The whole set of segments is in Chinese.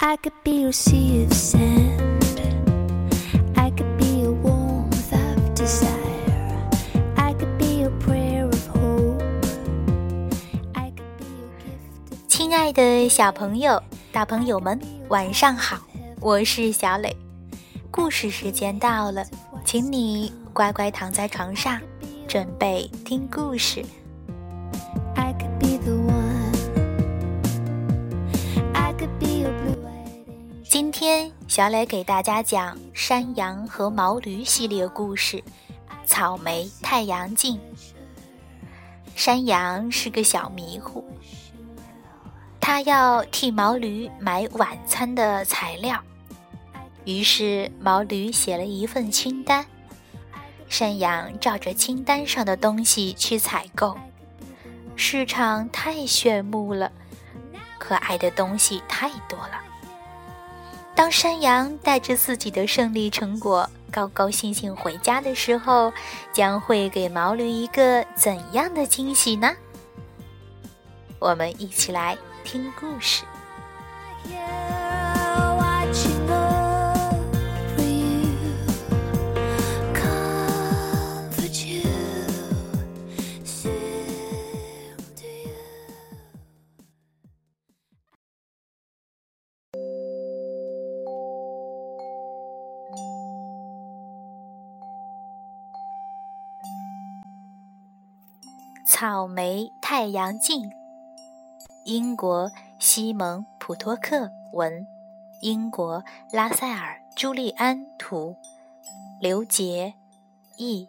I could be your sea of sand. I could be a warmth of desire. I could be a prayer of hope. I could be a gift of 亲爱的小朋友、大朋友们，晚上好！我是小磊，故事时间到了，请你乖乖躺在床上，准备听故事。小磊给大家讲《山羊和毛驴》系列故事，《草莓太阳镜》。山羊是个小迷糊，他要替毛驴买晚餐的材料，于是毛驴写了一份清单，山羊照着清单上的东西去采购。市场太炫目了，可爱的东西太多了。当山羊带着自己的胜利成果高高兴兴回家的时候，将会给毛驴一个怎样的惊喜呢？我们一起来听故事。草莓太阳镜，英国西蒙普托克文，英国拉塞尔朱利安图，刘杰译。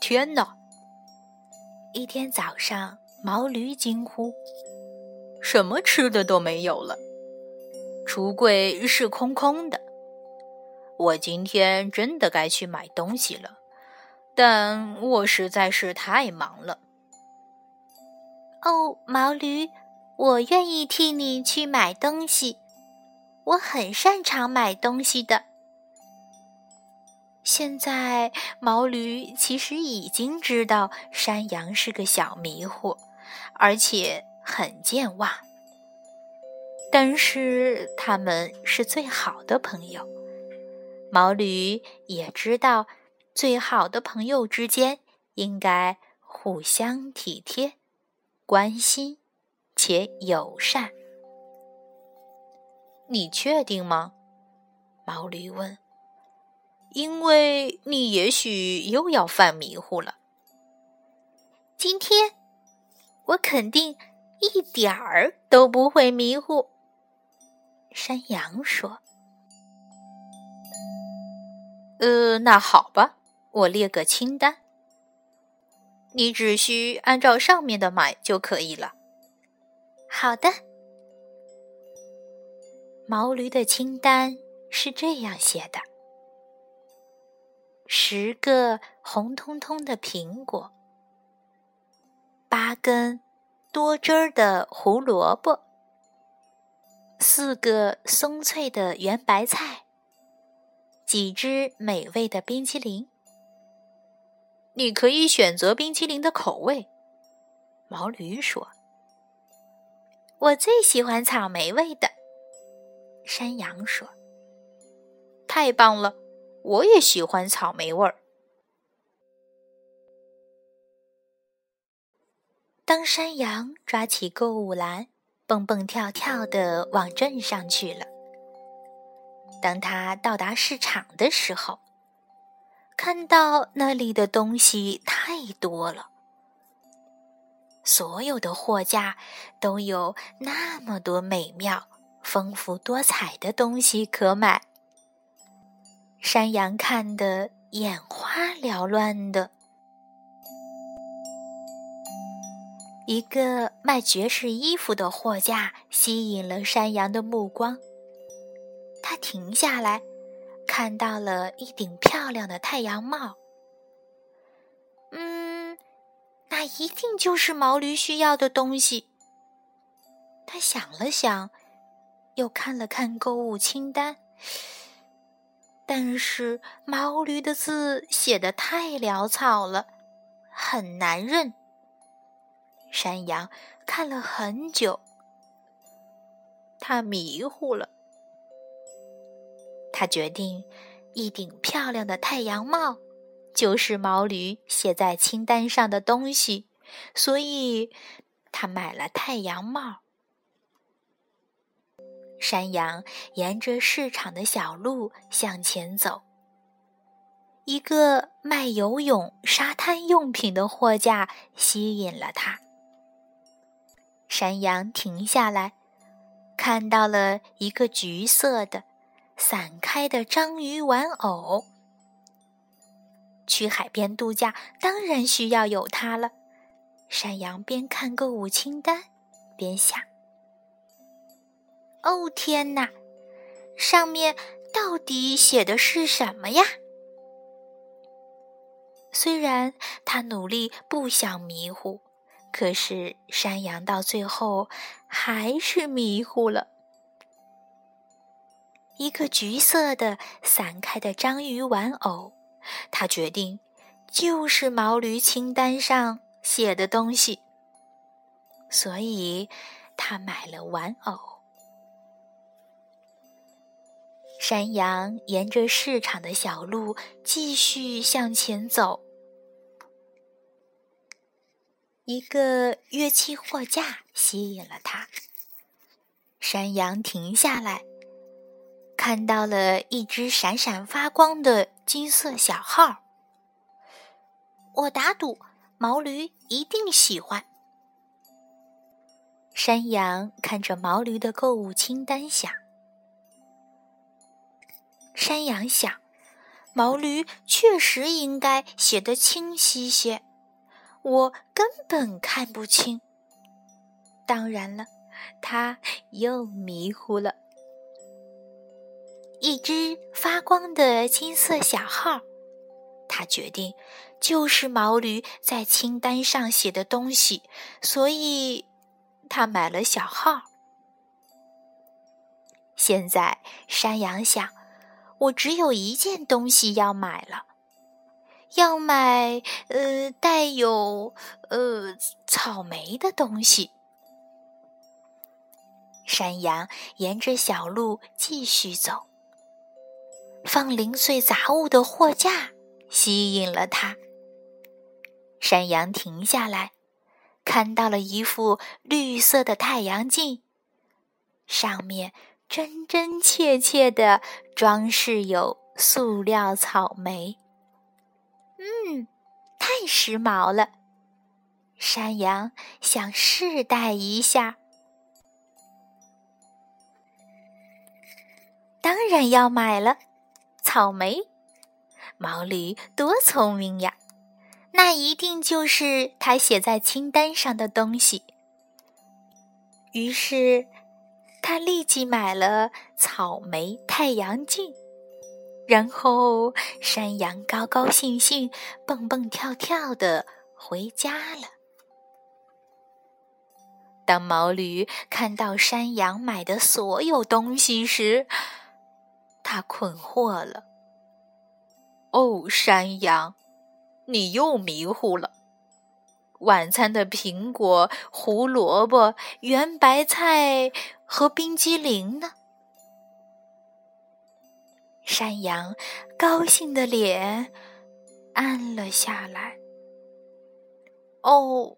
天哪！一天早上，毛驴惊呼：“什么吃的都没有了，橱柜是空空的。”我今天真的该去买东西了，但我实在是太忙了。哦，毛驴，我愿意替你去买东西，我很擅长买东西的。现在，毛驴其实已经知道山羊是个小迷糊，而且很健忘，但是他们是最好的朋友。毛驴也知道，最好的朋友之间应该互相体贴、关心且友善。你确定吗？毛驴问。因为你也许又要犯迷糊了。今天我肯定一点儿都不会迷糊。山羊说。呃，那好吧，我列个清单，你只需按照上面的买就可以了。好的。毛驴的清单是这样写的：十个红彤彤的苹果，八根多汁儿的胡萝卜，四个松脆的圆白菜。几只美味的冰淇淋。你可以选择冰淇淋的口味，毛驴说。我最喜欢草莓味的，山羊说。太棒了，我也喜欢草莓味儿。当山羊抓起购物篮，蹦蹦跳跳的往镇上去了。当他到达市场的时候，看到那里的东西太多了，所有的货架都有那么多美妙、丰富多彩的东西可买。山羊看得眼花缭乱的。一个卖爵士衣服的货架吸引了山羊的目光。停下来，看到了一顶漂亮的太阳帽。嗯，那一定就是毛驴需要的东西。他想了想，又看了看购物清单，但是毛驴的字写的太潦草了，很难认。山羊看了很久，他迷糊了。他决定，一顶漂亮的太阳帽就是毛驴写在清单上的东西，所以他买了太阳帽。山羊沿着市场的小路向前走。一个卖游泳、沙滩用品的货架吸引了他。山羊停下来，看到了一个橘色的、散开的章鱼玩偶。去海边度假当然需要有它了。山羊边看购物清单，边想。哦天哪，上面到底写的是什么呀？虽然他努力不想迷糊，可是山羊到最后还是迷糊了。一个橘色的散开的章鱼玩偶，他决定就是毛驴清单上写的东西，所以他买了玩偶。山羊沿着市场的小路继续向前走，一个乐器货架吸引了他。山羊停下来，看到了一只闪闪发光的金色小号。我打赌，毛驴一定喜欢。山羊看着毛驴的购物清单，想。山羊想，毛驴确实应该写得清晰些，我根本看不清。当然了，他又迷糊了。一只发光的金色小号，他决定就是毛驴在清单上写的东西，所以他买了小号。现在，山羊想。我只有一件东西要买了，要买呃带有呃草莓的东西。山羊沿着小路继续走，放零碎杂物的货架吸引了他。山羊停下来，看到了一副绿色的太阳镜，上面。真真切切的装饰有塑料草莓，嗯，太时髦了。山羊想试戴一下，当然要买了。草莓，毛驴多聪明呀，那一定就是他写在清单上的东西。于是。他立即买了草莓太阳镜，然后山羊高高兴兴、蹦蹦跳跳的回家了。当毛驴看到山羊买的所有东西时，他困惑了：“哦，山羊，你又迷糊了。晚餐的苹果、胡萝卜、圆白菜。”和冰激凌呢？山羊高兴的脸暗了下来。哦，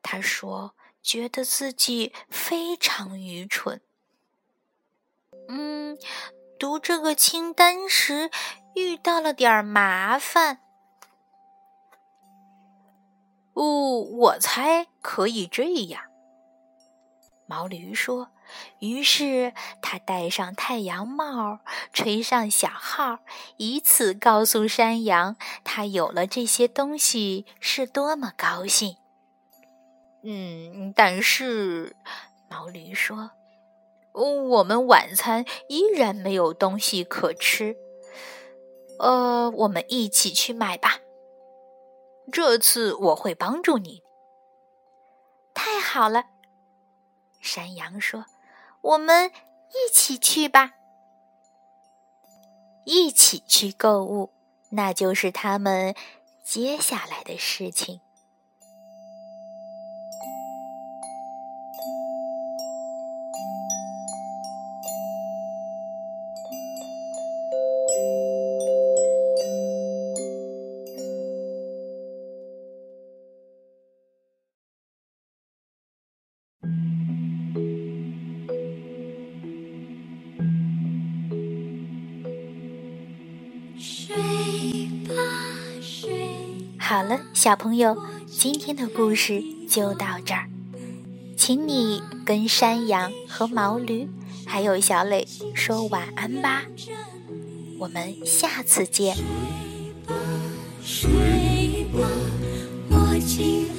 他说，觉得自己非常愚蠢。嗯，读这个清单时遇到了点麻烦。哦，我猜可以这样。毛驴说：“于是他戴上太阳帽，吹上小号，以此告诉山羊，他有了这些东西是多么高兴。”嗯，但是毛驴说：“我们晚餐依然没有东西可吃。呃，我们一起去买吧。这次我会帮助你。”太好了。山羊说：“我们一起去吧，一起去购物，那就是他们接下来的事情。”好了，小朋友，今天的故事就到这儿，请你跟山羊和毛驴还有小磊说晚安吧，我们下次见。睡吧，我亲